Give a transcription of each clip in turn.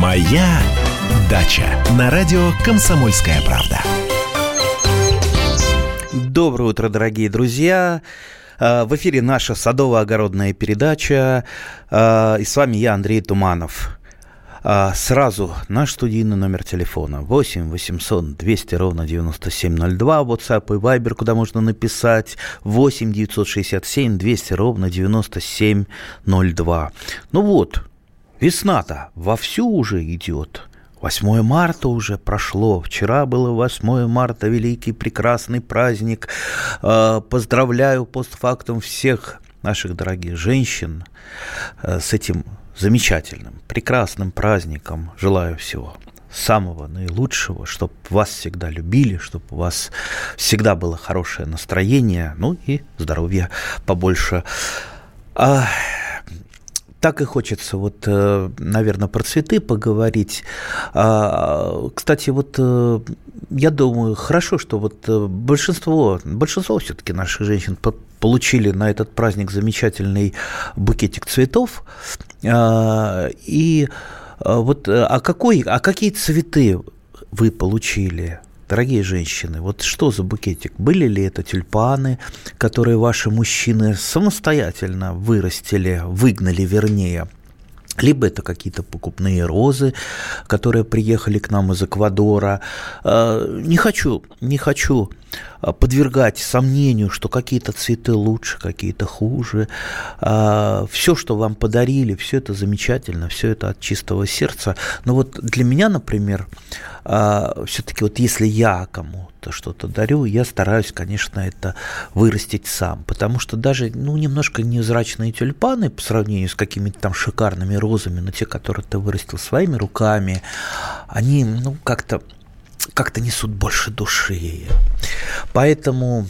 Моя дача на радио Комсомольская правда. Доброе утро, дорогие друзья. А, в эфире наша садово-огородная передача. А, и с вами я, Андрей Туманов. А, сразу наш студийный номер телефона 8 800 200 ровно 9702, WhatsApp и Viber, куда можно написать 8 967 200 ровно 9702. Ну вот, весна-то вовсю уже идет. 8 марта уже прошло. Вчера было 8 марта, великий прекрасный праздник. А, поздравляю постфактум всех наших дорогих женщин а, с этим замечательным, прекрасным праздником. Желаю всего самого наилучшего, чтобы вас всегда любили, чтобы у вас всегда было хорошее настроение, ну и здоровья побольше. А, так и хочется вот, э, наверное, про цветы поговорить. А, кстати, вот э, я думаю, хорошо, что вот э, большинство, большинство все-таки наших женщин получили на этот праздник замечательный букетик цветов. А, и вот, а какой, а какие цветы вы получили? Дорогие женщины, вот что за букетик? Были ли это тюльпаны, которые ваши мужчины самостоятельно вырастили, выгнали вернее? либо это какие-то покупные розы, которые приехали к нам из Эквадора. А, не хочу, не хочу подвергать сомнению, что какие-то цветы лучше, какие-то хуже. А, все, что вам подарили, все это замечательно, все это от чистого сердца. Но вот для меня, например, все-таки вот если я кому-то что-то дарю, я стараюсь, конечно, это вырастить сам, потому что даже, ну, немножко невзрачные тюльпаны по сравнению с какими-то там шикарными розами, но те, которые ты вырастил своими руками, они, ну, как-то как-то несут больше души. Поэтому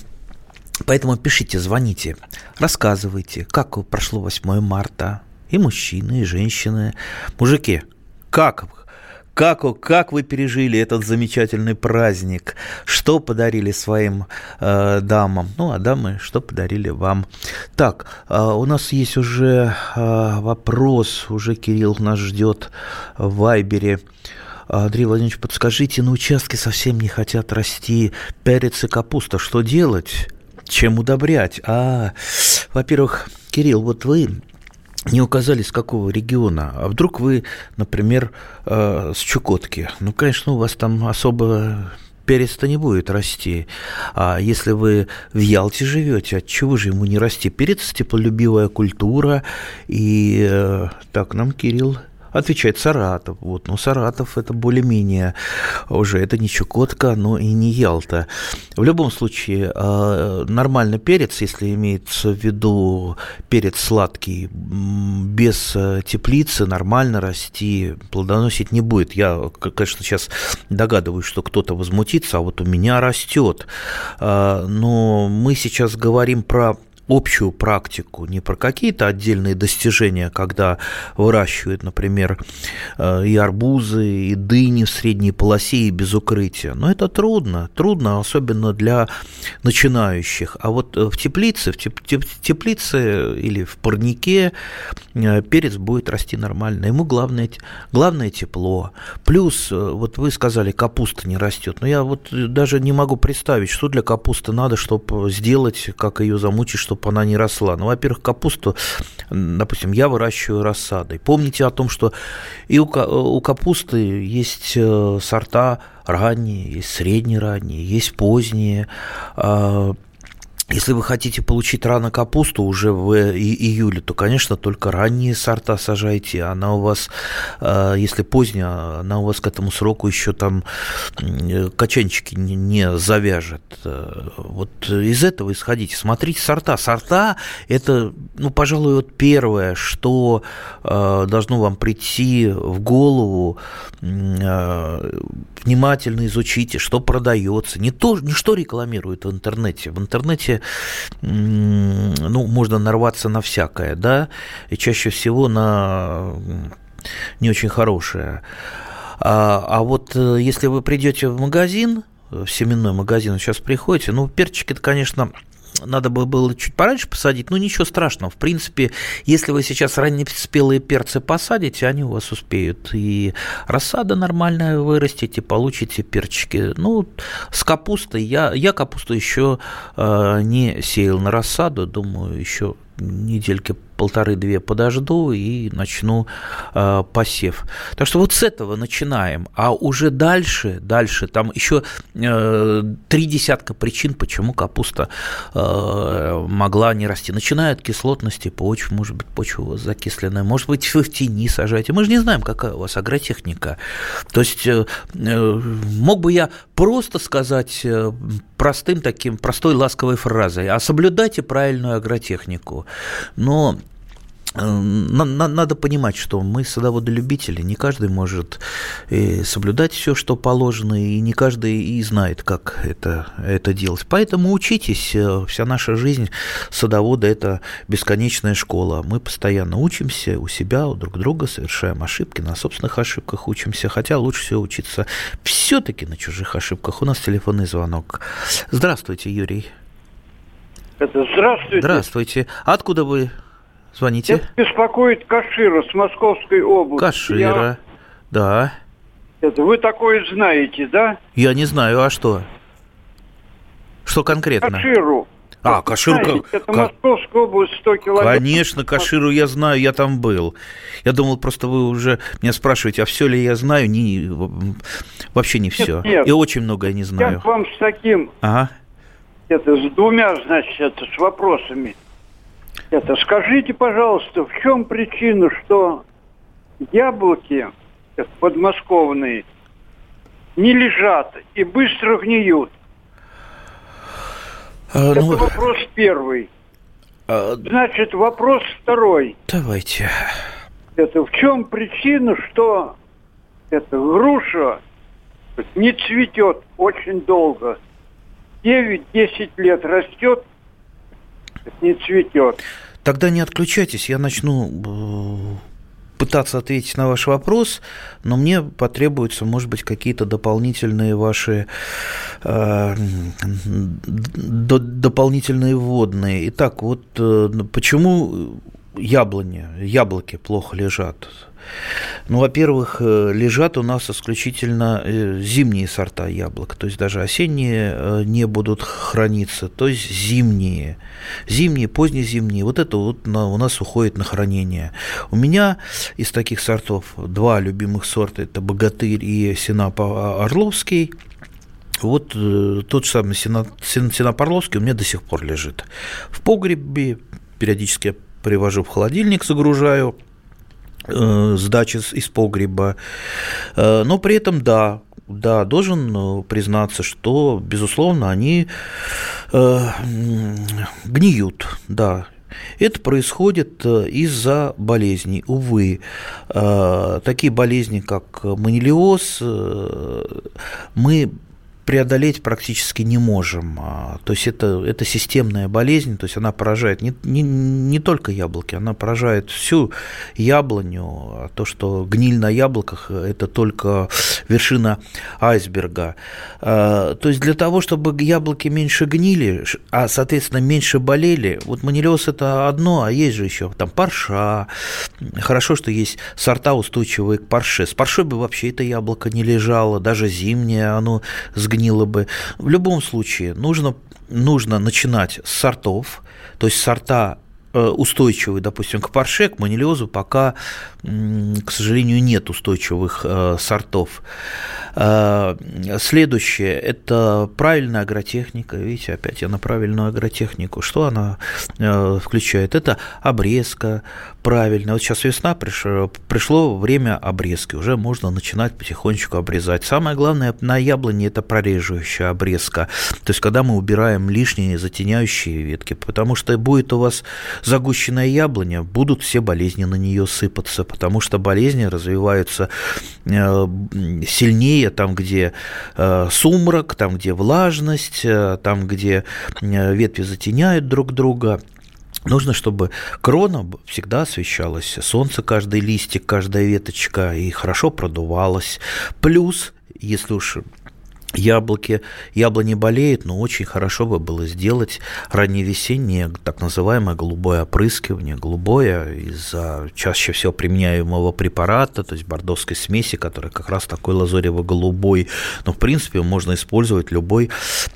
Поэтому пишите, звоните, рассказывайте, как прошло 8 марта. И мужчины, и женщины. Мужики, как как, как вы пережили этот замечательный праздник? Что подарили своим э, дамам? Ну, а дамы, что подарили вам? Так, э, у нас есть уже э, вопрос, уже Кирилл нас ждет в Вайбере. Андрей Владимирович, подскажите, на участке совсем не хотят расти перец и капуста. Что делать? Чем удобрять? А, во-первых, Кирилл, вот вы не указали, с какого региона. А вдруг вы, например, э, с Чукотки? Ну, конечно, у вас там особо перец-то не будет расти. А если вы в Ялте живете, от чего же ему не расти? Перец – теплолюбивая культура. И э, так нам Кирилл Отвечает Саратов. Вот. Но Саратов это более-менее уже, это не Чукотка, но и не Ялта. В любом случае, а, нормальный перец, если имеется в виду перец сладкий, без э, теплицы нормально расти, плодоносить не будет. Я, конечно, сейчас догадываюсь, что кто-то возмутится, а вот у меня растет. А, но мы сейчас говорим про общую практику, не про какие-то отдельные достижения, когда выращивают, например, э, и арбузы, и дыни в средней полосе и без укрытия. Но это трудно, трудно, особенно для начинающих. А вот в теплице, в теплице или в парнике э, перец будет расти нормально. Ему главное, главное тепло. Плюс, э, вот вы сказали, капуста не растет. Но я вот даже не могу представить, что для капусты надо, чтобы сделать, как ее замучить, чтобы чтобы она не росла? Ну, во-первых, капусту, допустим, я выращиваю рассадой. Помните о том, что и у, у капусты есть э, сорта ранние, есть среднеранние, есть поздние. Если вы хотите получить рано капусту уже в июле, то, конечно, только ранние сорта сажайте. Она у вас, э, если поздняя, она у вас к этому сроку еще там качанчики не завяжет. Э, вот из этого исходите. Смотрите сорта. Сорта – это, ну, пожалуй, вот первое, что э, должно вам прийти в голову. Внимательно изучите, что продается. Не, то, не что рекламируют в интернете. В интернете ну, можно нарваться на всякое, да, и чаще всего на не очень хорошее. А, а вот э, если вы придете в магазин, в семенной магазин, сейчас приходите, ну, перчики это, конечно, надо бы было чуть пораньше посадить, но ничего страшного. В принципе, если вы сейчас раннеспелые перцы посадите, они у вас успеют. И рассада нормальная вырастите, получите перчики. Ну, с капустой я, я капусту еще э, не сеял на рассаду, думаю, еще недельки полторы-две подожду и начну э, посев. Так что вот с этого начинаем. А уже дальше, дальше, там еще э, три десятка причин, почему капуста э, могла не расти. Начиная от кислотности почвы, может быть, почва закисленная, может быть, вы в тени сажаете. Мы же не знаем, какая у вас агротехника. То есть э, э мог бы я просто сказать э, простым таким, простой ласковой фразой, а соблюдайте правильную агротехнику. Но надо понимать, что мы садоводы-любители, не каждый может э, соблюдать все, что положено, и не каждый и знает, как это, это делать. Поэтому учитесь, э, вся наша жизнь садовода – это бесконечная школа. Мы постоянно учимся у себя, у друг друга, совершаем ошибки, на собственных ошибках учимся, хотя лучше всего учиться все-таки на чужих ошибках. У нас телефонный звонок. Здравствуйте, Юрий. Это здравствуйте. Здравствуйте. Откуда вы Звоните. Это беспокоит Кашира с Московской области. Кашира, Я... да. Это вы такое знаете, да? Я не знаю, а что? Что конкретно? Каширу. А, Каширу... Знаете, это Московская область, 100 километров. Конечно, Каширу я знаю, я там был. Я думал, просто вы уже меня спрашиваете, а все ли я знаю? Не, вообще не все. Нет, нет. И очень многое не знаю. Я к вам с таким... Ага. Это с двумя, значит, это, с вопросами. Это скажите, пожалуйста, в чем причина, что яблоки подмосковные не лежат и быстро гниют? А, Это ну... вопрос первый. А... Значит, вопрос второй. Давайте. Это в чем причина, что эта груша не цветет очень долго? 9-10 лет растет, не цветет. Тогда не отключайтесь, я начну э, пытаться ответить на ваш вопрос, но мне потребуются, может быть, какие-то дополнительные ваши э, дополнительные вводные. Итак, вот э, почему яблони, яблоки плохо лежат? Ну, во-первых, э, лежат у нас исключительно э, зимние сорта яблок, то есть даже осенние э, не будут храниться, то есть зимние. Зимние, позднезимние, вот это вот у нас уходит на хранение. У меня из таких сортов два любимых сорта, это «Богатырь» и «Синап Орловский». Вот тот же самый Синап Орловский у меня до сих пор лежит. В погребе периодически я привожу в холодильник, загружаю – Э, сдачи из погреба. Э, но при этом, да, да, должен э, признаться, что, безусловно, они гниют, да, это происходит из-за болезней. Увы, такие болезни, как манилиоз, мы преодолеть практически не можем. А, то есть это, это системная болезнь, то есть она поражает не, не, не только яблоки, она поражает всю яблоню. А то, что гниль на яблоках, это только вершина айсберга. А, то есть для того, чтобы яблоки меньше гнили, а, соответственно, меньше болели, вот манилиоз это одно, а есть же еще там парша. Хорошо, что есть сорта устойчивые к парше. С паршой бы вообще это яблоко не лежало, даже зимнее оно сгнило сгнило бы. В любом случае нужно, нужно начинать с сортов, то есть сорта э, устойчивые, допустим, к парше, к манилиозу пока, к сожалению, нет устойчивых э, сортов. Э, следующее – это правильная агротехника. Видите, опять я на правильную агротехнику. Что она включает? Это обрезка, правильно. Вот сейчас весна, пришло, пришло время обрезки, уже можно начинать потихонечку обрезать. Самое главное на яблоне это прореживающая обрезка, то есть когда мы убираем лишние затеняющие ветки, потому что будет у вас загущенная яблоня, будут все болезни на нее сыпаться, потому что болезни развиваются э, сильнее там, где э, сумрак, там, где влажность, э, там, где ветви затеняют друг друга. Нужно, чтобы крона всегда освещалась, солнце, каждый листик, каждая веточка и хорошо продувалось. Плюс, если уж яблоки, яблони болеют, но очень хорошо бы было сделать ранневесеннее, так называемое голубое опрыскивание, голубое из-за чаще всего применяемого препарата, то есть бордовской смеси, которая как раз такой лазорево-голубой, но в принципе можно использовать любой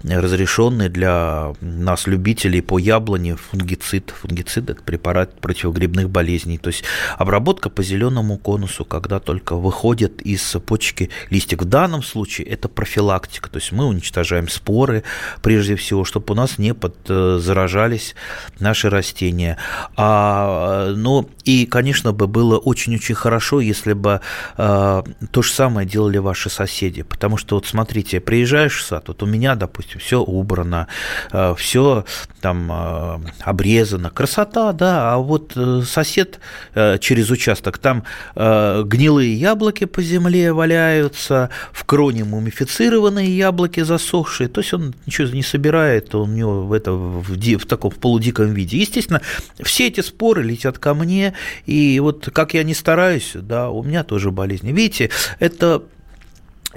разрешенный для нас любителей по яблоне фунгицид. Фунгицид – это препарат противогрибных болезней, то есть обработка по зеленому конусу, когда только выходит из почки листик. В данном случае это профилактика профилактика, то есть мы уничтожаем споры, прежде всего, чтобы у нас не подзаражались наши растения. А, ну, и, конечно, бы было очень-очень хорошо, если бы э, то же самое делали ваши соседи, потому что, вот смотрите, приезжаешь в сад, вот у меня, допустим, все убрано, э, все там э, обрезано, красота, да, а вот э, сосед э, через участок, там э, гнилые яблоки по земле валяются, в кроне мумифицированы, зеленые яблоки засохшие, то есть он ничего не собирает, он у него это, в, в таком в полудиком виде. Естественно, все эти споры летят ко мне, и вот как я не стараюсь, да, у меня тоже болезни. Видите, это,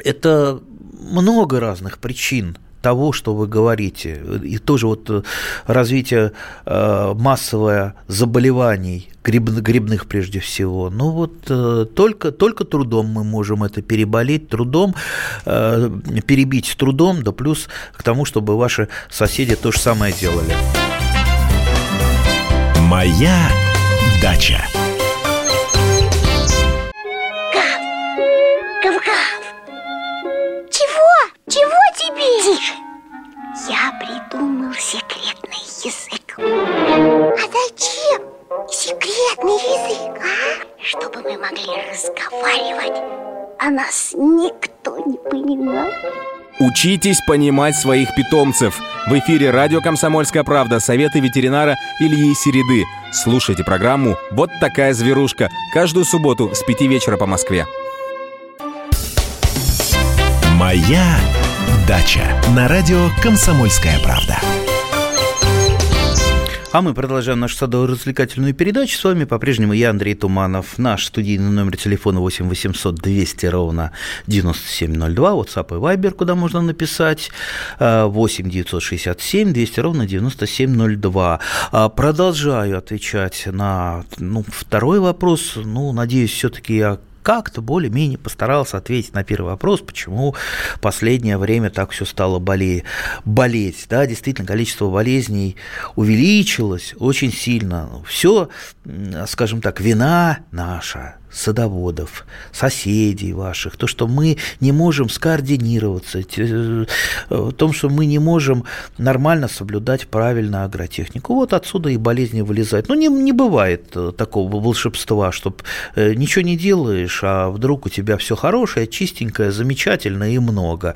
это много разных причин того, что вы говорите. И тоже вот э, развитие э, массовое заболеваний, гриб, грибных прежде всего. Ну вот э, только, только трудом мы можем это переболеть, трудом, перебить трудом, да плюс к тому, чтобы ваши соседи то же самое делали. Моя дача. Зачем секретный язык, а? Чтобы мы могли разговаривать, а нас никто не понимал. Учитесь понимать своих питомцев. В эфире радио «Комсомольская правда» советы ветеринара Ильи Середы. Слушайте программу «Вот такая зверушка» каждую субботу с 5 вечера по Москве. Моя Дача на радио «Комсомольская правда». А мы продолжаем нашу садово-развлекательную передачу. С вами по-прежнему я, Андрей Туманов. Наш студийный номер телефона 8 800 200 ровно 9702. WhatsApp и Viber, куда можно написать. 8 967 200 ровно 9702. А, продолжаю отвечать на ну, второй вопрос. Ну, надеюсь, все-таки я как-то более-менее постарался ответить на первый вопрос, почему последнее время так все стало боле... болеть. Да, действительно, количество болезней увеличилось очень сильно. Все, скажем так, вина наша, садоводов, соседей ваших, то, что мы не можем скоординироваться, э, в том, что мы не можем нормально соблюдать правильно агротехнику. Вот отсюда и болезни вылезают. Ну, не, не бывает э, такого волшебства, чтобы э, ничего не делаешь, а вдруг у тебя все хорошее, чистенькое, замечательное и много.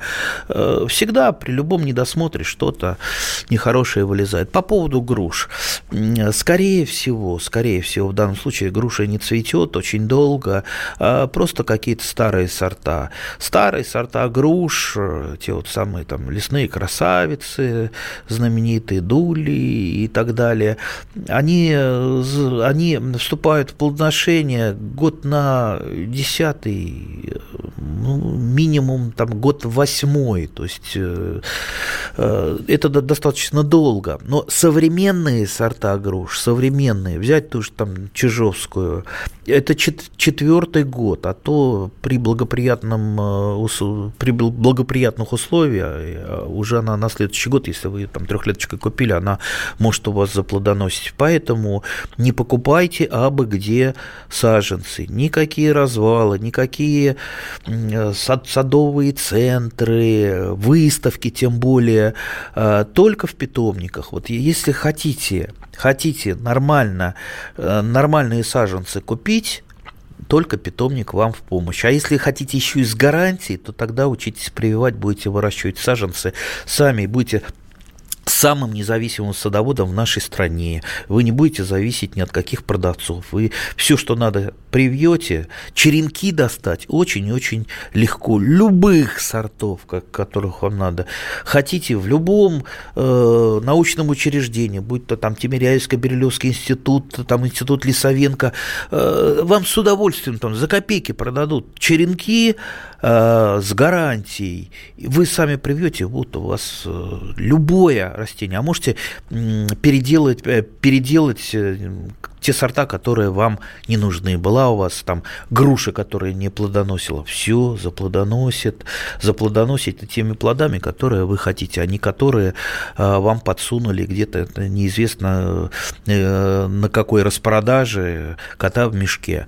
Всегда при любом недосмотре что-то нехорошее вылезает. По поводу груш. Скорее всего, скорее всего, в данном случае груша не цветет очень долго, долго, а просто какие-то старые сорта. Старые сорта груш, те вот самые там лесные красавицы, знаменитые дули и так далее, они, они вступают в плодоношение год на десятый, ну, минимум там год восьмой, то есть э, э, это достаточно долго. Но современные сорта груш, современные, взять ту же там Чижовскую, это четвертый год, а то при, благоприятном, э, при благоприятных условиях э, уже она на следующий год, если вы там трехлеточкой купили, она может у вас заплодоносить. Поэтому не покупайте абы где саженцы. Никакие развалы, никакие э, сад, садовые центры, выставки тем более, только в питомниках. Вот если хотите хотите нормально, нормальные саженцы купить, только питомник вам в помощь. А если хотите еще и с гарантией, то тогда учитесь прививать, будете выращивать саженцы сами, будете самым независимым садоводом в нашей стране. Вы не будете зависеть ни от каких продавцов. Вы все, что надо привьете, черенки достать очень-очень легко. Любых сортов, как, которых вам надо. Хотите в любом э, научном учреждении, будь то там Тимиряевско-Бирюлевский институт, там институт Лисовенко, э, вам с удовольствием там за копейки продадут черенки э, с гарантией. Вы сами привьете, вот у вас э, любое растение. А можете э, переделать, переделать э, те сорта, которые вам не нужны. Была у вас там груша, которая не плодоносила, все заплодоносит, заплодоносит теми плодами, которые вы хотите, а не которые э, вам подсунули где-то неизвестно э, на какой распродаже кота в мешке.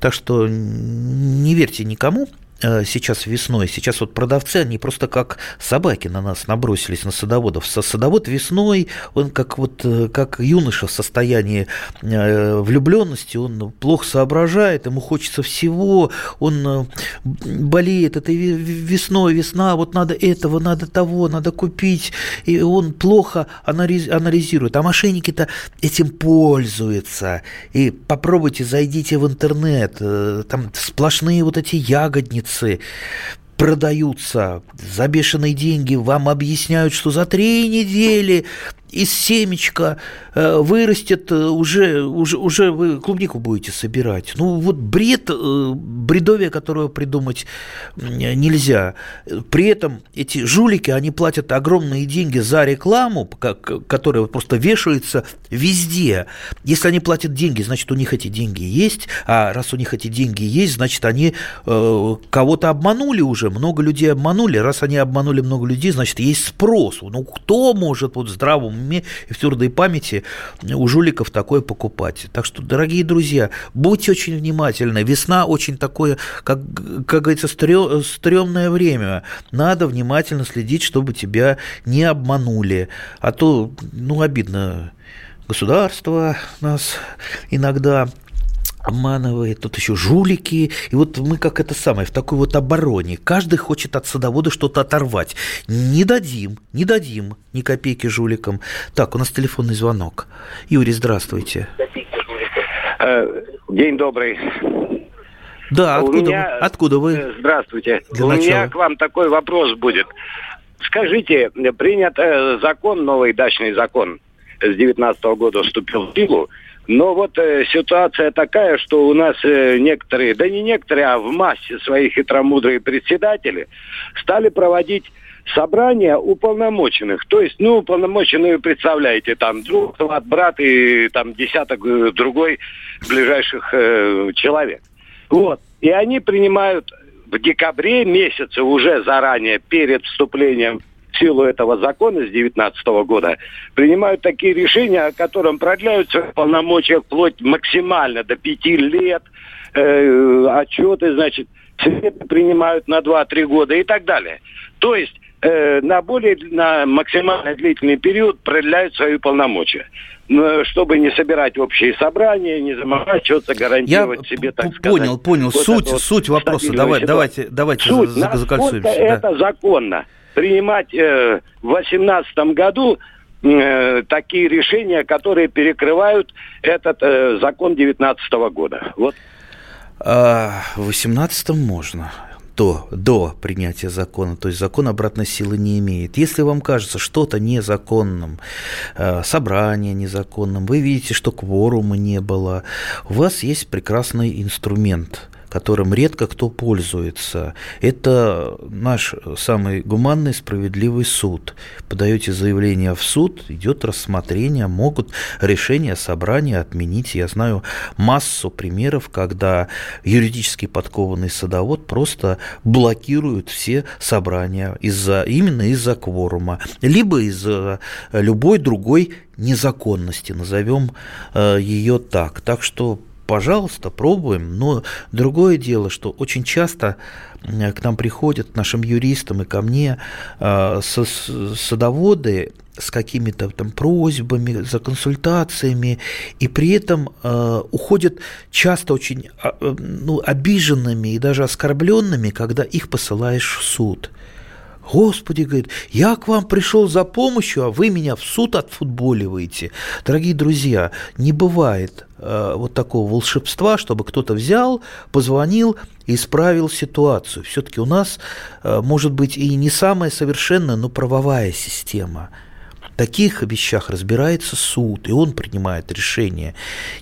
Так что не верьте никому, сейчас весной, сейчас вот продавцы, они просто как собаки на нас набросились, на садоводов. Садовод весной, он как вот, э, как юноша в состоянии э, влюбленности, он плохо соображает, ему хочется всего, он болеет этой весной, весна, вот надо этого, надо того, надо купить, и он плохо анализирует. А мошенники-то этим пользуются. И попробуйте, зайдите в интернет, там сплошные вот эти ягодницы, улицы продаются за бешеные деньги, вам объясняют, что за три недели из семечка э, вырастет, э, уже, уже, уже вы клубнику будете собирать. Ну, вот бред, э, бредовие, которое придумать нельзя. При этом эти жулики, они платят огромные деньги за рекламу, которая просто вешается везде. Если они платят деньги, значит, у них эти деньги есть, а раз у них эти деньги есть, значит, они кого-то обманули уже, много людей обманули. Раз они обманули много людей, значит, есть спрос. Ну, кто может вот здравому уме и в твердой памяти у жуликов такое покупать. Так что, дорогие друзья, будьте очень внимательны. Весна очень такое, как, как говорится, стрёмное время. Надо внимательно следить, чтобы тебя не обманули. А то, ну, обидно государство нас иногда обманывает, тут еще жулики. И вот мы как это самое, в такой вот обороне. Каждый хочет от садовода что-то оторвать. Не дадим, не дадим ни копейки жуликам. Так, у нас телефонный звонок. Юрий, здравствуйте. Э, день добрый. Да, откуда, меня... вы? откуда вы? Здравствуйте. Для У начала. меня к вам такой вопрос будет. Скажите, принят э, закон, новый дачный закон с 19 года вступил в силу, но вот э, ситуация такая, что у нас э, некоторые, да не некоторые, а в массе своих хитромудрые председатели стали проводить собрания уполномоченных. То есть, ну, уполномоченные, представляете, там друг, сват, брат и там десяток э, другой ближайших э, человек. Вот. И они принимают в декабре месяце уже заранее, перед вступлением силу этого закона с 2019 года принимают такие решения, о котором продляют свои полномочия вплоть максимально до пяти лет, э, отчеты, значит, принимают на 2-3 года и так далее. То есть э, на более на максимально длительный период продляют свои полномочия чтобы не собирать общие собрания, не заморачиваться, гарантировать Я себе, так сказать. Понял, понял. Вот суть, суть вопроса. Давай, давайте, давайте суть, закольцуемся. Это да. законно принимать э, в 2018 году э, такие решения, которые перекрывают этот э, закон 2019 года. Вот. А, в 18 можно до, до принятия закона, то есть закон обратной силы не имеет. Если вам кажется что-то незаконным, э, собрание незаконным, вы видите, что кворума не было, у вас есть прекрасный инструмент – которым редко кто пользуется. Это наш самый гуманный справедливый суд. Подаете заявление в суд, идет рассмотрение, могут решение собрания отменить. Я знаю массу примеров, когда юридически подкованный садовод просто блокирует все собрания из-за, именно из-за кворума, либо из-за любой другой незаконности, назовем э, ее так. Так что пожалуйста, пробуем. Но другое дело, что очень часто к нам приходят, нашим юристам и ко мне, э, садоводы с какими-то там просьбами, за консультациями, и при этом э, уходят часто очень а, ну, обиженными и даже оскорбленными, когда их посылаешь в суд. Господи, говорит, я к вам пришел за помощью, а вы меня в суд отфутболиваете. Дорогие друзья, не бывает э, вот такого волшебства, чтобы кто-то взял, позвонил и исправил ситуацию. Все-таки у нас, э, может быть, и не самая совершенная, но правовая система – таких вещах разбирается суд, и он принимает решение.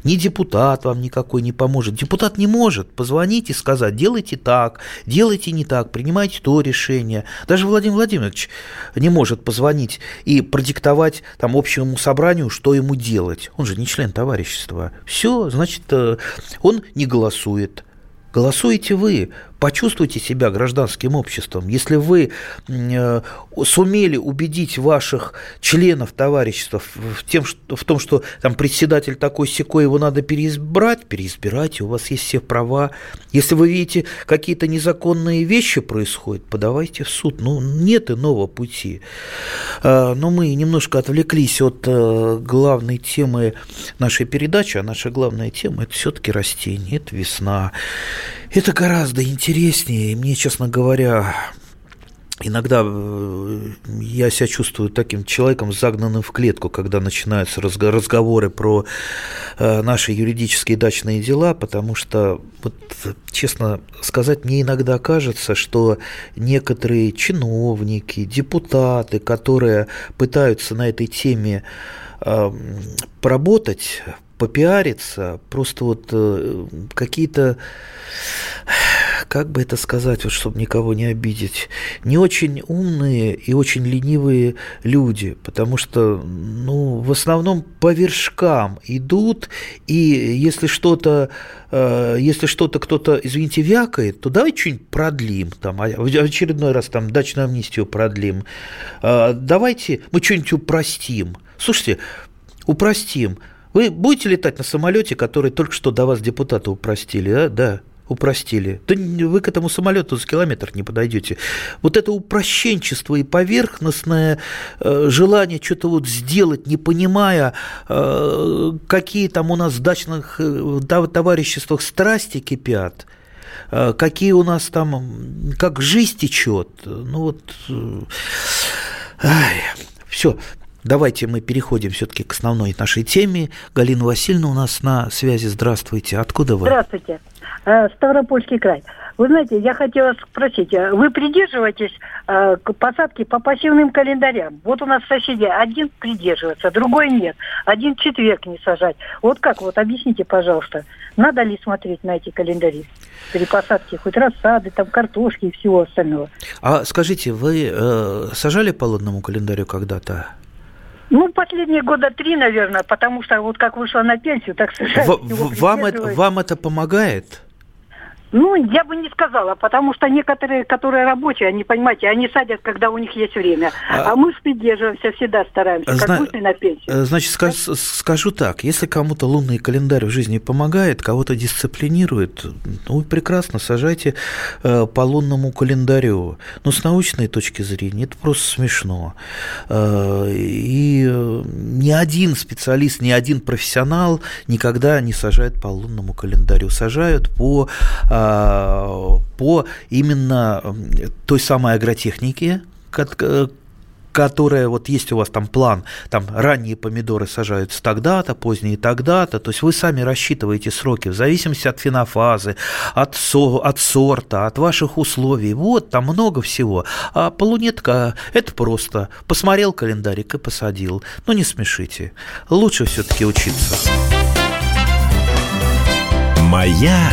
Ни депутат вам никакой не поможет. Депутат не может позвонить и сказать, делайте так, делайте не так, принимайте то решение. Даже Владимир Владимирович не может позвонить и продиктовать там общему собранию, что ему делать. Он же не член товарищества. Все, значит, э, он не голосует. Голосуете вы, почувствуйте себя гражданским обществом. Если вы э, сумели убедить ваших членов товарищества в, тем, в том, что там председатель такой секой, его надо переизбрать, переизбирайте, у вас есть все права. Если вы видите, какие-то незаконные вещи происходят, подавайте в суд. Ну, нет иного пути. Э, но мы немножко отвлеклись от э, главной темы нашей передачи, а наша главная тема – это все-таки растения, это весна. Это гораздо интереснее. И мне, честно говоря, Иногда э, я себя чувствую таким человеком, загнанным в клетку, когда начинаются разговоры про э, наши юридические дачные дела, потому что, вот, честно сказать, мне иногда кажется, что некоторые чиновники, депутаты, которые пытаются на этой теме э, поработать, попиариться, просто вот э, какие-то, как бы это сказать, вот, чтобы никого не обидеть, не очень умные и очень ленивые люди, потому что, ну, в основном по вершкам идут, и если что-то, э, если что-то кто-то, извините, вякает, то давай что-нибудь продлим, там, а в очередной раз там дачную амнистию продлим, э, давайте мы что-нибудь упростим. Слушайте, упростим. Вы будете летать на самолете, который только что до вас депутаты упростили, да? Да, упростили. Да вы к этому самолету за километр не подойдете. Вот это упрощенчество и поверхностное э, желание что-то вот сделать, не понимая, э, какие там у нас в дачных э, товариществах страсти кипят, какие у нас там, как жизнь течет. Ну вот, ай, все, Давайте мы переходим все-таки к основной нашей теме. Галина Васильевна у нас на связи. Здравствуйте. Откуда вы? Здравствуйте. Э, Ставропольский край. Вы знаете, я хотела спросить, э, вы придерживаетесь э, посадки по пассивным календарям? Вот у нас соседи один придерживается, другой нет. Один четверг не сажать. Вот как, вот объясните, пожалуйста, надо ли смотреть на эти календари при посадке хоть рассады, там картошки и всего остального? А скажите, вы э, сажали по лунному календарю когда-то? Ну, последние года три, наверное, потому что вот как вышла на пенсию, так сказать. В, вам, это, вам это помогает? Ну, я бы не сказала, потому что некоторые, которые рабочие, они, понимаете, они садят, когда у них есть время. А, а мы придерживаемся, всегда стараемся, Зна... как вышли на пенсию. Э, значит, скаж... скажу так, если кому-то лунный календарь в жизни помогает, кого-то дисциплинирует, ну, прекрасно, сажайте э, по лунному календарю. Но с научной точки зрения это просто смешно. Э, и э, ни один специалист, ни один профессионал никогда не сажает по лунному календарю. Сажают по э, по именно той самой агротехнике, которая, вот есть у вас там план, там ранние помидоры сажаются тогда-то, поздние тогда-то, то есть вы сами рассчитываете сроки в зависимости от фенофазы, от, со, от сорта, от ваших условий, вот, там много всего. А полунетка – это просто посмотрел календарик и посадил. Ну, не смешите. Лучше все-таки учиться. Моя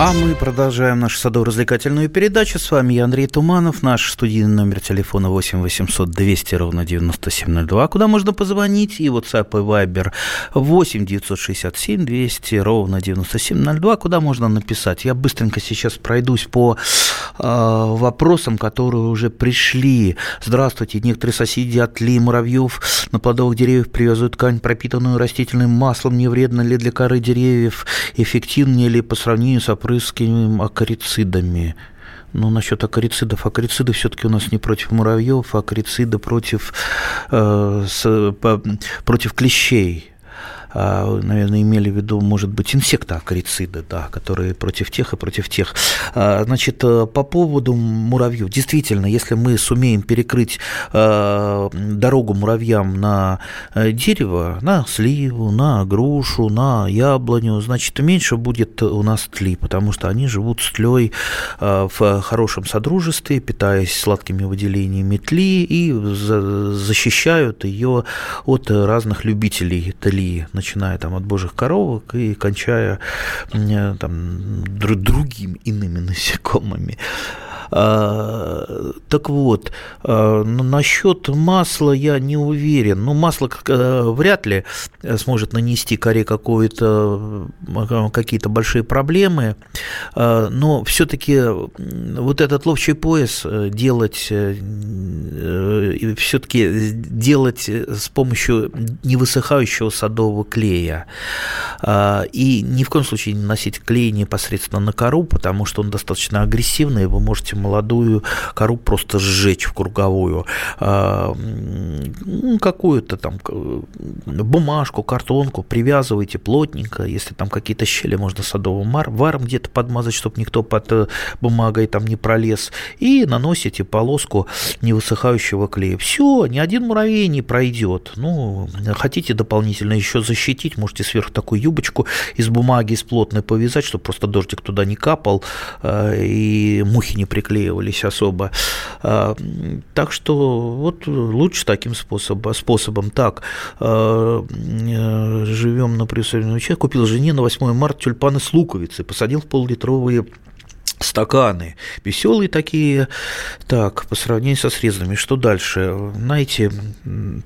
А мы продолжаем нашу садово-развлекательную передачу. С вами я, Андрей Туманов. Наш студийный номер телефона 8 800 200 ровно 9702. Куда можно позвонить? И WhatsApp и Viber 8 967 200 ровно 9702. Куда можно написать? Я быстренько сейчас пройдусь по э, вопросам, которые уже пришли. Здравствуйте. Некоторые соседи от Ли муравьев на плодовых деревьях привязывают ткань, пропитанную растительным маслом. Не вредно ли для коры деревьев? Эффективнее ли по сравнению с опрыскиванием акарицидами. Ну, насчет акарицидов. Акарициды все-таки у нас не против муравьев, а акарициды против, э, с, по, против клещей. А, наверное, имели в виду, может быть, инсектоакарициды, да, которые против тех и против тех. А, значит, э, по поводу муравьев. Действительно, если мы сумеем перекрыть э, дорогу муравьям на э, дерево, на сливу, на грушу, на яблоню, значит, меньше будет у нас тли, потому что они живут с тлей в хорошем содружестве, питаясь сладкими выделениями тли и защищают ее от разных любителей тли, начиная там от божьих коровок и кончая там, другими иными насекомыми. А, так вот, а, насчет масла я не уверен. Ну, масло э, вряд ли сможет нанести коре какое-то, э, какие-то большие проблемы, а, но все-таки вот этот ловчий пояс э, делать, все-таки делать с помощью невысыхающего садового клея. И ни в коем случае не носить клей непосредственно на кору, потому что он достаточно агрессивный, вы можете молодую кору просто сжечь в круговую. А, какую-то там бумажку, картонку привязывайте плотненько, если там какие-то щели, можно садовым варом где-то подмазать, чтобы никто под э, бумагой там не пролез, и наносите полоску невысыхающего клея. Все, ни один муравей не пройдет. Ну, хотите дополнительно еще защитить, можете сверху такую юбочку из бумаги, из плотной повязать, чтобы просто дождик туда не капал э, и мухи не приклеивались особо. А, так что вот лучше таким способом. способом. Так, э, живем на приусадебном участке. Купил жене на 8 марта тюльпаны с луковицей, посадил в поллитровые стаканы. Веселые такие. Так, по сравнению со срезанными. Что дальше? Знаете,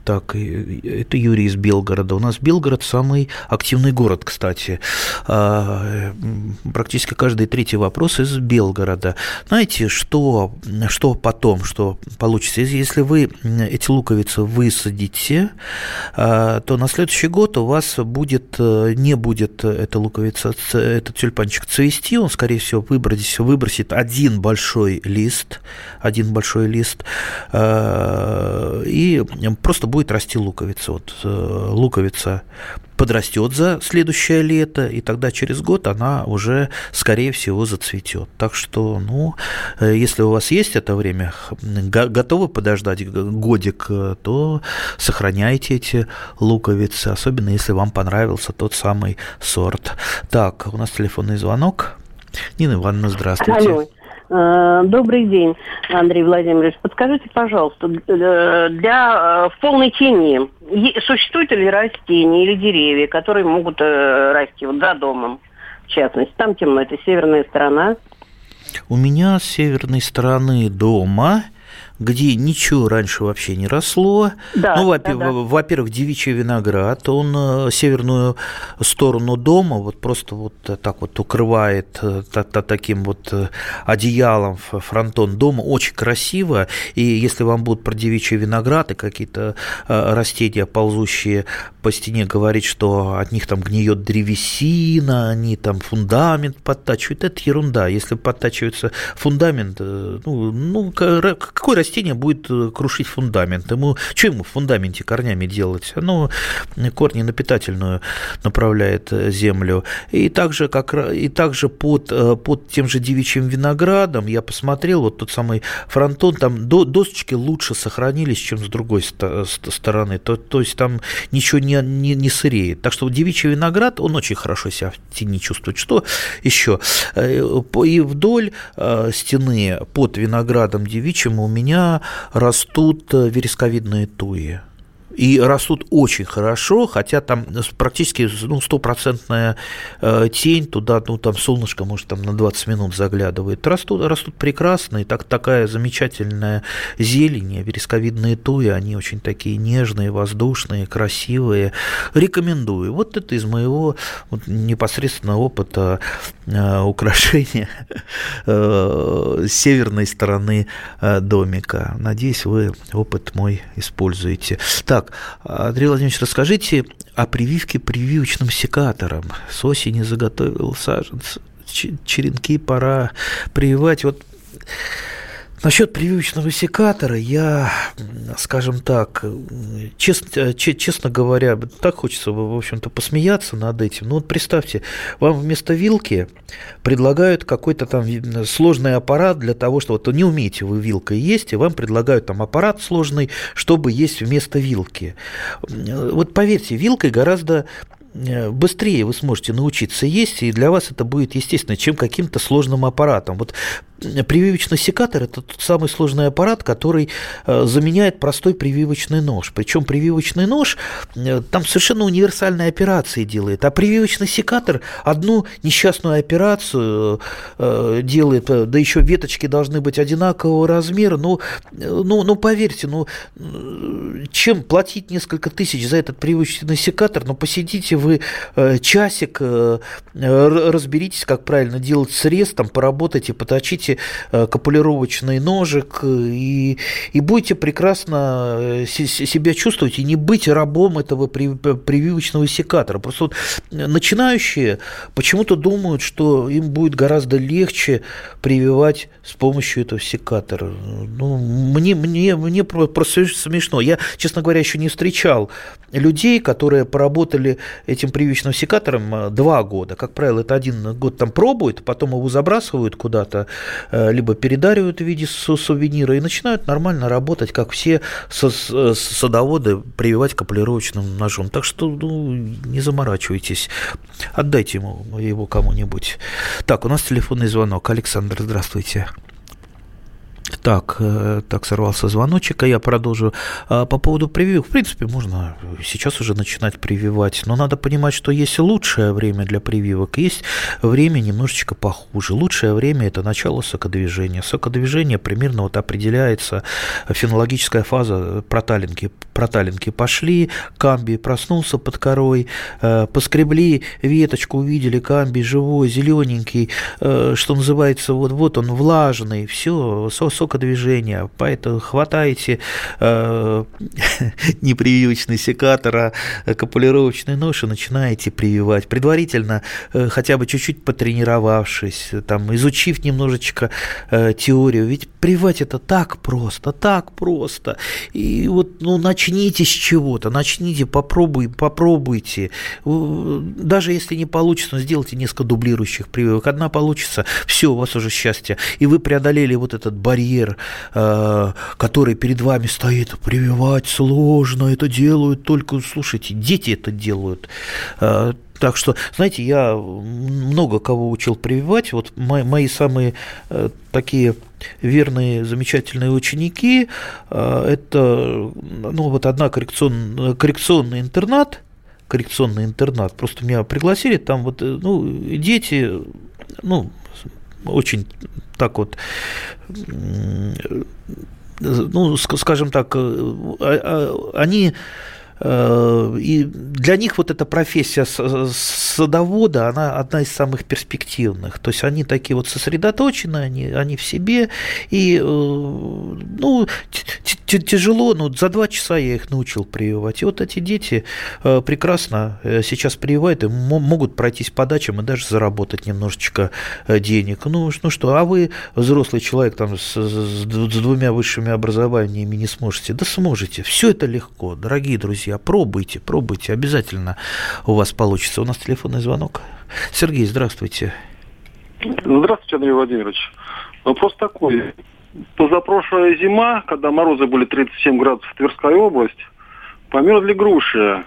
так, это Юрий из Белгорода. У нас Белгород самый активный город, кстати. А, практически каждый третий вопрос из Белгорода. Знаете, что, что потом, что получится? Если вы эти луковицы высадите, а, то на следующий год у вас будет, не будет эта луковица, этот тюльпанчик цвести, он, скорее всего, выбросит выбросит один большой лист, один большой лист, э, и просто будет расти луковица. Вот э, луковица подрастет за следующее лето, и тогда через год она уже, скорее всего, зацветет. Так что, ну, э, если у вас есть это время, готовы подождать годик, то сохраняйте эти луковицы, особенно если вам понравился тот самый сорт. Так, у нас телефонный звонок. Нина Ивановна, здравствуйте. Алло. Э, добрый день, Андрей Владимирович. Подскажите, пожалуйста, э, для э, в полной тени существуют ли растения или деревья, которые могут расти вот за домом, в частности? Там темно, это северная сторона. У меня с северной стороны дома где ничего раньше вообще не росло. Да, ну, во- да, да. во-первых, девичий виноград, он э, северную сторону дома вот просто вот так вот укрывает э, таким вот э, одеялом фронтон дома, очень красиво, и если вам будут про девичий виноград и какие-то растения, ползущие по стене, говорить, что от них там гниет древесина, они там фундамент подтачивают, это ерунда. Если подтачивается фундамент, ну, ну какой растение будет э, крушить фундамент. Ему, что ему в фундаменте корнями делать? Оно корни на питательную направляет э, землю. И также, как, и также под, э, под тем же девичьим виноградом я посмотрел, вот тот самый фронтон, там до, досочки лучше сохранились, чем с другой стороны. То, то есть там ничего не, не, не сыреет. Так что девичий виноград, он очень хорошо себя в тени чувствует. Что еще? И вдоль стены под виноградом девичьим у меня меня растут э, вересковидные туи. И растут очень хорошо, хотя там практически ну, стопроцентная э, тень, туда, ну, там солнышко, может, там на 20 минут заглядывает. Растут, растут прекрасно, и так, такая замечательная зелень, вересковидные туи, они очень такие нежные, воздушные, красивые. Рекомендую. Вот это из моего вот, непосредственного опыта э, украшения э, северной стороны домика. Надеюсь, вы опыт мой используете. Так, Андрей Владимирович, расскажите о прививке прививочным секатором. С осени заготовил саженцы, черенки пора прививать. Вот Насчет прививочного секатора я, скажем так, честно, честно говоря, так хочется, в общем-то, посмеяться над этим. Ну вот представьте, вам вместо вилки предлагают какой-то там сложный аппарат для того, что вот не умеете вы вилкой есть, и вам предлагают там аппарат сложный, чтобы есть вместо вилки. Вот поверьте, вилкой гораздо Э, быстрее вы сможете научиться есть, и для вас это будет естественно, чем каким-то сложным аппаратом. Вот прививочный секатор – это тот самый сложный аппарат, который э, заменяет простой прививочный нож. Причем прививочный нож э, там совершенно универсальные операции делает, а прививочный секатор одну несчастную операцию делает, да еще веточки должны быть одинакового размера. Ну, ну, ну поверьте, ну, чем платить несколько тысяч за этот прививочный секатор, ну, посидите вы часик, разберитесь, как правильно делать срез, там, поработайте, поточите э, копулировочный ножик и, и будете прекрасно э, себя чувствовать и не быть рабом этого прививочного секатора. Просто вот начинающие почему-то думают, что им будет гораздо легче прививать с помощью этого секатора. Ну, мне, мне, мне просто смешно. Я, честно говоря, еще не встречал людей, которые поработали этим прививочным секатором э, два года. Как правило, это один год там пробуют, потом его забрасывают куда-то, Э, либо передаривают в виде сувенира и начинают нормально работать, как все садоводы, прививать каплировочным ножом. Так что ну, не заморачивайтесь, отдайте ему его кому-нибудь. Так, у нас телефонный звонок. Александр, здравствуйте. Так, э, так сорвался звоночек, а я продолжу. А, по поводу прививок, в принципе, можно сейчас уже начинать прививать, но надо понимать, что есть лучшее время для прививок, есть время немножечко похуже. Лучшее время – это начало сокодвижения. Сокодвижение примерно вот определяется фенологическая фаза проталинки. Проталинки пошли, камби проснулся под корой, э, поскребли веточку, увидели камби живой, зелененький, э, что называется, вот, вот он влажный, все, сокодвижения, поэтому хватаете э, непрививочный секатор, а копулировочный нож и начинаете прививать. Предварительно э, хотя бы чуть-чуть потренировавшись, там, изучив немножечко э, теорию. Ведь прививать это так просто, так просто. И вот ну, начните с чего-то, начните, попробуй, попробуйте. Даже если не получится, сделайте несколько дублирующих прививок. Одна получится, все, у вас уже счастье. И вы преодолели вот этот барьер барьер, э, который перед вами стоит, прививать сложно, это делают только, слушайте, дети это делают. Э, так что, знаете, я много кого учил прививать. Вот мои, мои самые э, такие верные, замечательные ученики, это, ну, вот одна коррекцион, коррекционный интернат, коррекционный интернат, просто меня пригласили, там вот, ну, дети, ну, очень так вот ну, скажем так, э, а, а, они Э, и для них вот эта профессия садовода, она одна из самых перспективных. То есть они такие вот сосредоточены, они, они в себе, и э, ну, тяжело, но за два часа я их научил прививать. И вот эти дети э, прекрасно сейчас прививают и могут пройтись по дачам и даже заработать немножечко денег. Ну, ну что, а вы, взрослый человек там с, с двумя высшими образованиями не сможете? Да сможете. Все это легко, дорогие друзья друзья, пробуйте, пробуйте, обязательно у вас получится. У нас телефонный звонок. Сергей, здравствуйте. Здравствуйте, Андрей Владимирович. Вопрос такой. Позапрошлая зима, когда морозы были 37 градусов в Тверская область, померзли груши.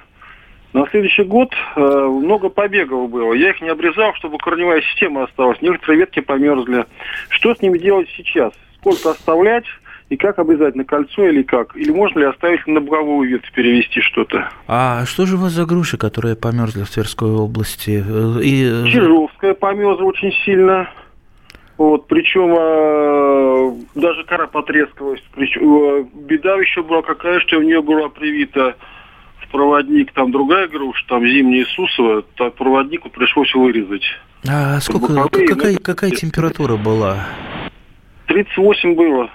На следующий год э, много побегов было. Я их не обрезал, чтобы корневая система осталась. Некоторые ветки померзли. Что с ними делать сейчас? Сколько оставлять? И как обязательно кольцо или как? Или можно ли оставить на боковую ветвь перевести что-то? А что же у вас за груши, которые померзли в Тверской области? И... Чижовская померзла очень сильно. Вот, причем э, даже кора потрескалась. Причем, э, беда еще была какая, что у нее была привита в проводник там другая груша, там зимняя Иисусова, так проводнику пришлось вырезать. А сколько, боковые, какая, какая температура была? 38 было.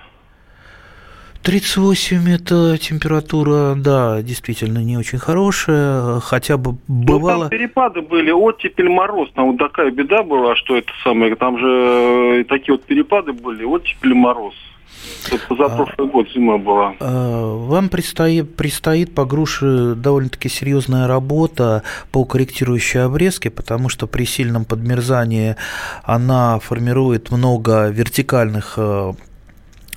38 это температура, да, действительно не очень хорошая, хотя бы бывало... Ну, там перепады были, оттепель, мороз, там вот такая беда была, что это самое, там же э, такие вот перепады были, оттепель, мороз. Это за прошлый а, год зима была. А, вам предстоит, предстоит по груше довольно-таки серьезная работа по корректирующей обрезке, потому что при сильном подмерзании она формирует много вертикальных э,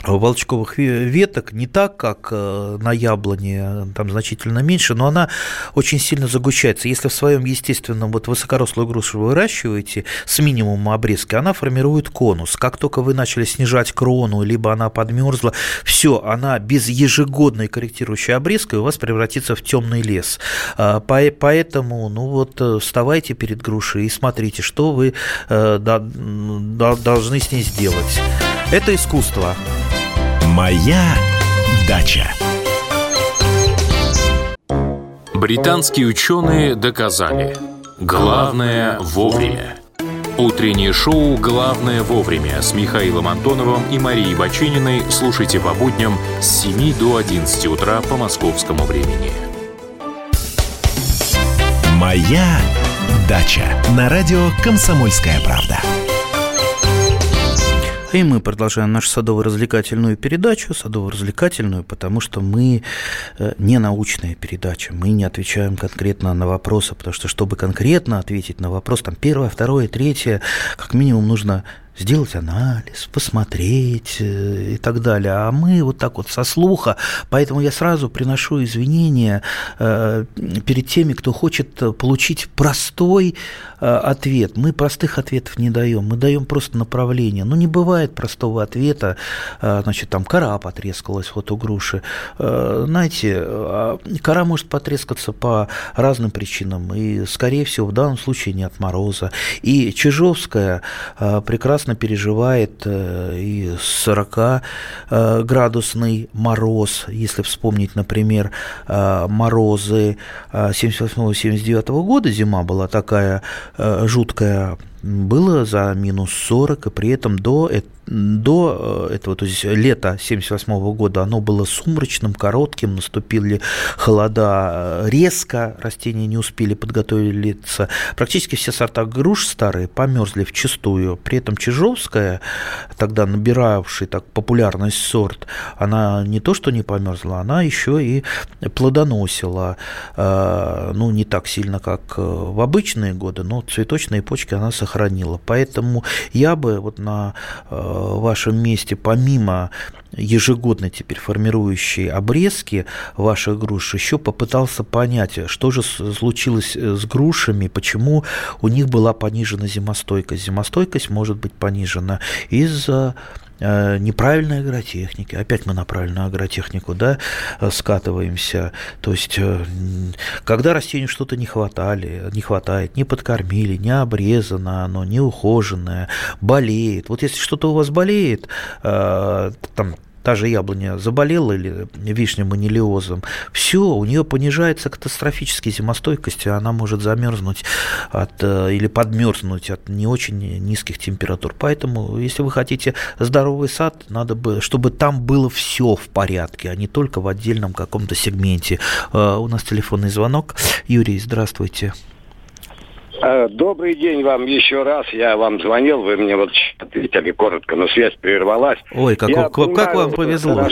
волчковых веток не так, как э, на яблоне, там значительно меньше, но она очень сильно загущается. Если в своем естественном вот высокорослую грушу вы выращиваете с минимумом обрезки, она формирует конус. Как только вы начали снижать крону, либо она подмерзла, все, она без ежегодной корректирующей обрезки у вас превратится в темный лес. А, поэтому, ну вот, э, вставайте перед грушей и смотрите, что вы э, должны с ней сделать. Это искусство. Моя дача. Британские ученые доказали, главное вовремя. Утреннее шоу «Главное вовремя» с Михаилом Антоновым и Марией Бачининой слушайте по будням с 7 до 11 утра по московскому времени. «Моя дача» на радио «Комсомольская правда». И мы продолжаем нашу садово-развлекательную передачу, садово-развлекательную, потому что мы э, не научная передача, мы не отвечаем конкретно на вопросы, потому что чтобы конкретно ответить на вопрос, там первое, второе, третье, как минимум нужно сделать анализ, посмотреть э, и так далее. А мы вот так вот со слуха, поэтому я сразу приношу извинения э, перед теми, кто хочет получить простой ответ. Мы простых ответов не даем, мы даем просто направление. Но не бывает простого ответа, значит, там кора потрескалась вот у груши. Знаете, а кора может потрескаться по разным причинам, и, скорее всего, в данном случае не от мороза. И Чижовская прекрасно переживает э, и 40-градусный э, мороз, если вспомнить, например, э, морозы 78-79 года, зима была такая жуткая, было за минус 40, и при этом до до э, этого, то есть лета 1978 года, оно было сумрачным, коротким, наступили холода э, резко, растения не успели подготовиться. Практически все сорта груш старые померзли в чистую. При этом Чижовская, тогда набиравший так популярность сорт, она не то что не померзла, она еще и плодоносила. Э, ну, не так сильно, как в обычные годы, но цветочные почки она сохранила. Поэтому я бы вот на вашем месте, помимо ежегодно теперь формирующей обрезки ваших груш, еще попытался понять, что же случилось с грушами, почему у них была понижена зимостойкость. Зимостойкость может быть понижена из-за Э, неправильной агротехники. Опять мы на правильную агротехнику да, э, скатываемся. То есть, э, когда растению что-то не хватали, не хватает, не подкормили, не обрезано оно, не ухоженное, болеет. Вот если что-то у вас болеет, там та же яблоня заболела или вишня манилиозом, все, у нее понижается катастрофически зимостойкость, и она может замерзнуть от, э, или подмерзнуть от не очень низких температур. Поэтому, если вы хотите здоровый сад, надо бы, чтобы там было все в порядке, а не только в отдельном каком-то сегменте. Э, у нас телефонный звонок. Юрий, здравствуйте. Э, добрый день вам еще раз. Я вам звонил, вы мне вот ответили коротко, но связь прервалась. Ой, как, Я как, понимаю, как вам повезло.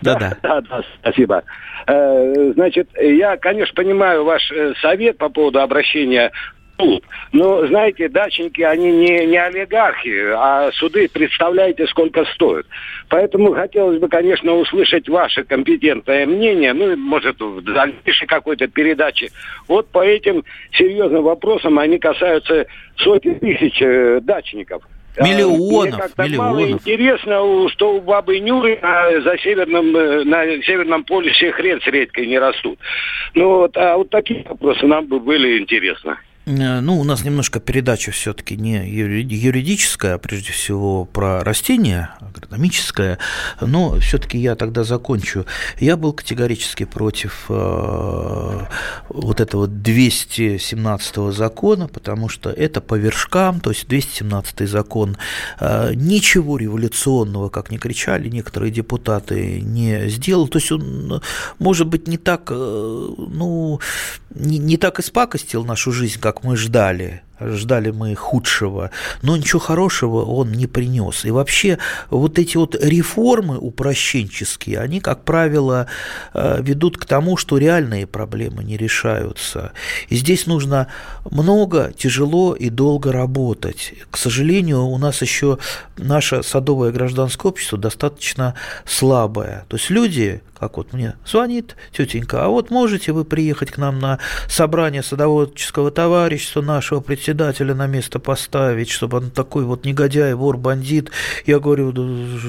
Да-да. Да, да, спасибо. Э, значит, я, конечно, понимаю ваш э, совет по поводу обращения суд. Но, знаете, дачники, они не, не олигархи, а суды, представляете, сколько стоят. Поэтому хотелось бы, конечно, услышать ваше компетентное мнение, ну, может, в дальнейшей какой-то передаче. Вот по этим серьезным вопросам, они касаются сотен тысяч э, дачников. Миллионов, Мне миллионов. Мало интересно, что у бабы Нюры на, за северном, э, на Северном полюсе хрен с редькой не растут. Ну вот, а вот такие вопросы нам бы были интересны. Э, ну, у нас немножко передача все-таки не юридическая, а прежде всего про растения, агрономическая, но все-таки я тогда закончу. Я был категорически против э, вот этого 217 закона, потому что это по вершкам, то есть 217 закон, э, ничего революционного, как не кричали некоторые депутаты, не сделал. То есть он, может быть, не так, ну, не, не так испакостил нашу жизнь, как мы ждали, ждали мы худшего, но ничего хорошего он не принес. И вообще вот эти вот реформы упрощенческие, они, как правило, э, ведут к тому, что реальные проблемы не решаются. И здесь нужно много, тяжело и долго работать. К сожалению, у нас еще наше садовое гражданское общество достаточно слабое. То есть люди, как вот мне звонит тетенька, а вот можете вы приехать к нам на собрание садоводческого товарищества нашего председателя на место поставить, чтобы он такой вот негодяй, вор, бандит. Я говорю,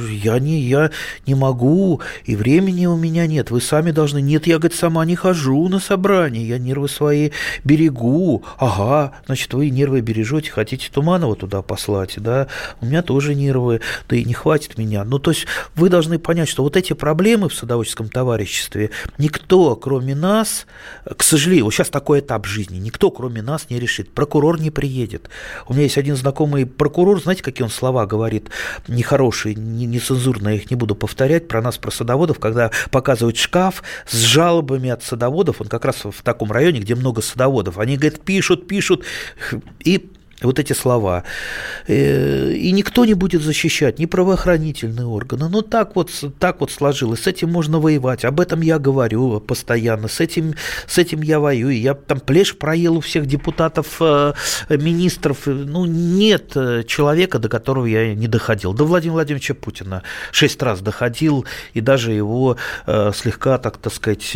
я не, я не могу, и времени у меня нет, вы сами должны. Нет, я, говорит, сама не хожу на собрание, я нервы свои берегу. Ага, значит, вы нервы бережете, хотите Туманова туда послать, да? У меня тоже нервы, да и не хватит меня. Ну, то есть вы должны понять, что вот эти проблемы в садоводческом товариществе никто, кроме нас, к сожалению, вот сейчас такой этап жизни, никто, кроме нас, не решит. Прокурор не приедет. У меня есть один знакомый прокурор, знаете, какие он слова говорит, нехорошие, нецензурные, их не буду повторять, про нас, про садоводов, когда показывают шкаф с жалобами от садоводов, он как раз в таком районе, где много садоводов, они, говорят, пишут, пишут, и вот эти слова. Э, и никто не будет защищать, ни правоохранительные органы. Ну, так вот, так вот сложилось. С этим можно воевать. Об этом я говорю постоянно. С этим, с этим я воюю. Я там плешь проел у всех депутатов, э, министров. Ну, нет человека, до которого я не доходил. До Владимира Владимировича Путина шесть раз доходил, и даже его э, слегка, так, так сказать,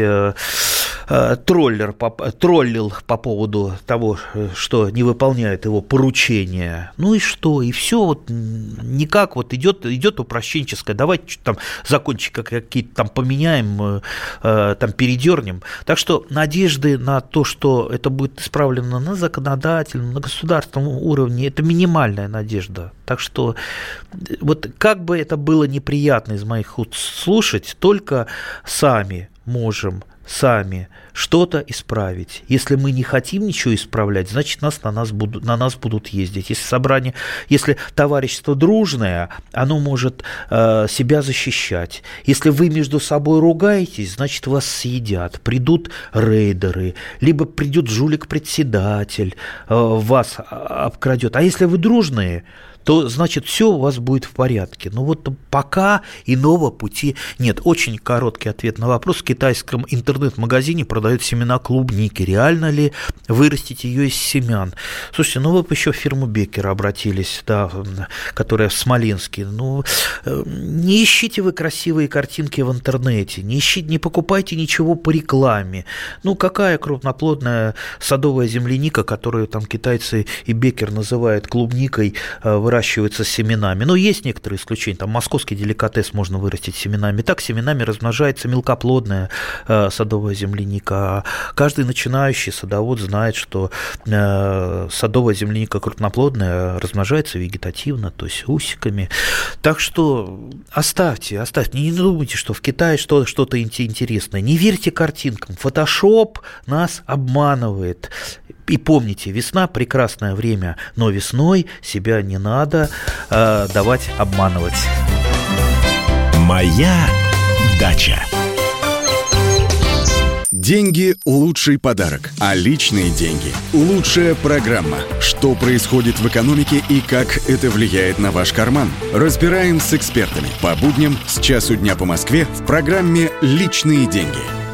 троллер, троллил по поводу того, что не выполняет его поручение. Ну и что? И все вот никак вот идет, идет упрощенческое. Давайте там закончика какие-то там поменяем, э, э, там передернем. Так что надежды на то, что это будет исправлено на законодательном, на государственном уровне, это минимальная надежда. Так что вот как бы это было неприятно из моих уст слушать, только сами можем сами что-то исправить. Если мы не хотим ничего исправлять, значит нас на нас будут, на нас будут ездить. Если собрание, если товарищество дружное, оно может э, себя защищать. Если вы между собой ругаетесь, значит вас съедят. Придут рейдеры, либо придет жулик-председатель, э, вас обкрадет. А если вы дружные, то значит все у вас будет в порядке. Но вот пока иного пути нет. Очень короткий ответ на вопрос. В китайском интернет-магазине продают семена клубники. Реально ли вырастить ее из семян? Слушайте, ну вы бы еще в фирму Беккера обратились, да, которая в Смоленске. Ну, э, не ищите вы красивые картинки в интернете, не, ищите, не покупайте ничего по рекламе. Ну, какая крупноплодная садовая земляника, которую там китайцы и Беккер называют клубникой, э, выращивается семенами. Но есть некоторые исключения. Там московский деликатес можно вырастить семенами. Так семенами размножается мелкоплодная э, садовая земляника. Каждый начинающий садовод знает, что э, садовая земляника крупноплодная размножается вегетативно, то есть усиками. Так что оставьте, оставьте. Не думайте, что в Китае что, что-то интересное. Не верьте картинкам. Фотошоп нас обманывает. И помните, весна – прекрасное время, но весной себя не надо э, давать обманывать. Моя дача. Деньги – лучший подарок, а личные деньги – лучшая программа. Что происходит в экономике и как это влияет на ваш карман? Разбираем с экспертами по будням с часу дня по Москве в программе «Личные деньги».